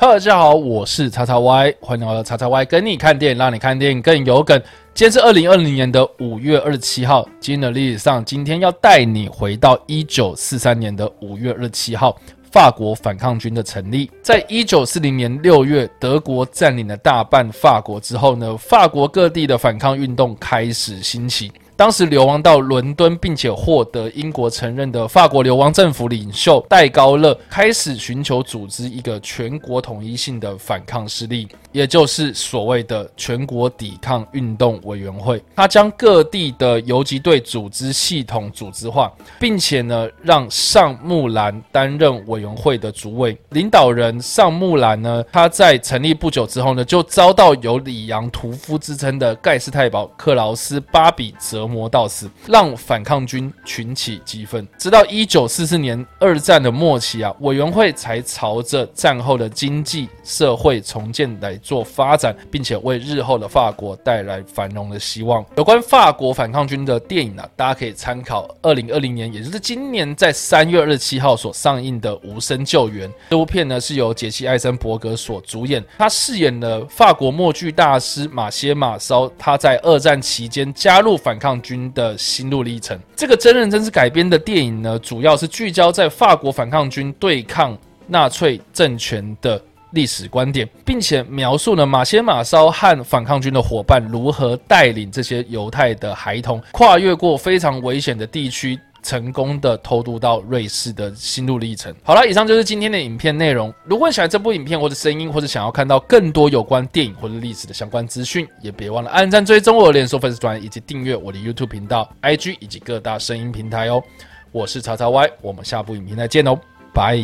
Hello，大家好，我是叉叉 Y，欢迎来到叉叉 Y 跟你看电影，让你看电影更有梗。今天是二零二零年的五月二十七号，今天的历史上，今天要带你回到一九四三年的五月二十七号，法国反抗军的成立。在一九四零年六月，德国占领了大半法国之后呢，法国各地的反抗运动开始兴起。当时流亡到伦敦并且获得英国承认的法国流亡政府领袖戴高乐，开始寻求组织一个全国统一性的反抗势力，也就是所谓的全国抵抗运动委员会。他将各地的游击队组织系统组织化，并且呢，让尚木兰担任委员会的主委。领导人尚木兰呢，他在成立不久之后呢，就遭到有里昂屠夫之称的盖世太保克劳斯巴比折。磨到死，让反抗军群起激愤。直到一九四四年二战的末期啊，委员会才朝着战后的经济社会重建来做发展，并且为日后的法国带来繁荣的希望。有关法国反抗军的电影呢，大家可以参考二零二零年，也就是今年在三月二十七号所上映的《无声救援》。这部片呢是由杰西·艾森伯格所主演，他饰演了法国默剧大师马歇·马骚，他在二战期间加入反抗。军的心路历程。这个真人真事改编的电影呢，主要是聚焦在法国反抗军对抗纳粹政权的历史观点，并且描述了马歇马骚和反抗军的伙伴如何带领这些犹太的孩童跨越过非常危险的地区。成功的偷渡到瑞士的心路历程。好了，以上就是今天的影片内容。如果你喜欢这部影片或者声音，或者想要看到更多有关电影或者历史的相关资讯，也别忘了按赞、追踪我的脸书粉丝团，以及订阅我的 YouTube 频道、IG 以及各大声音平台哦。我是曹操 Y，我们下部影片再见哦，拜。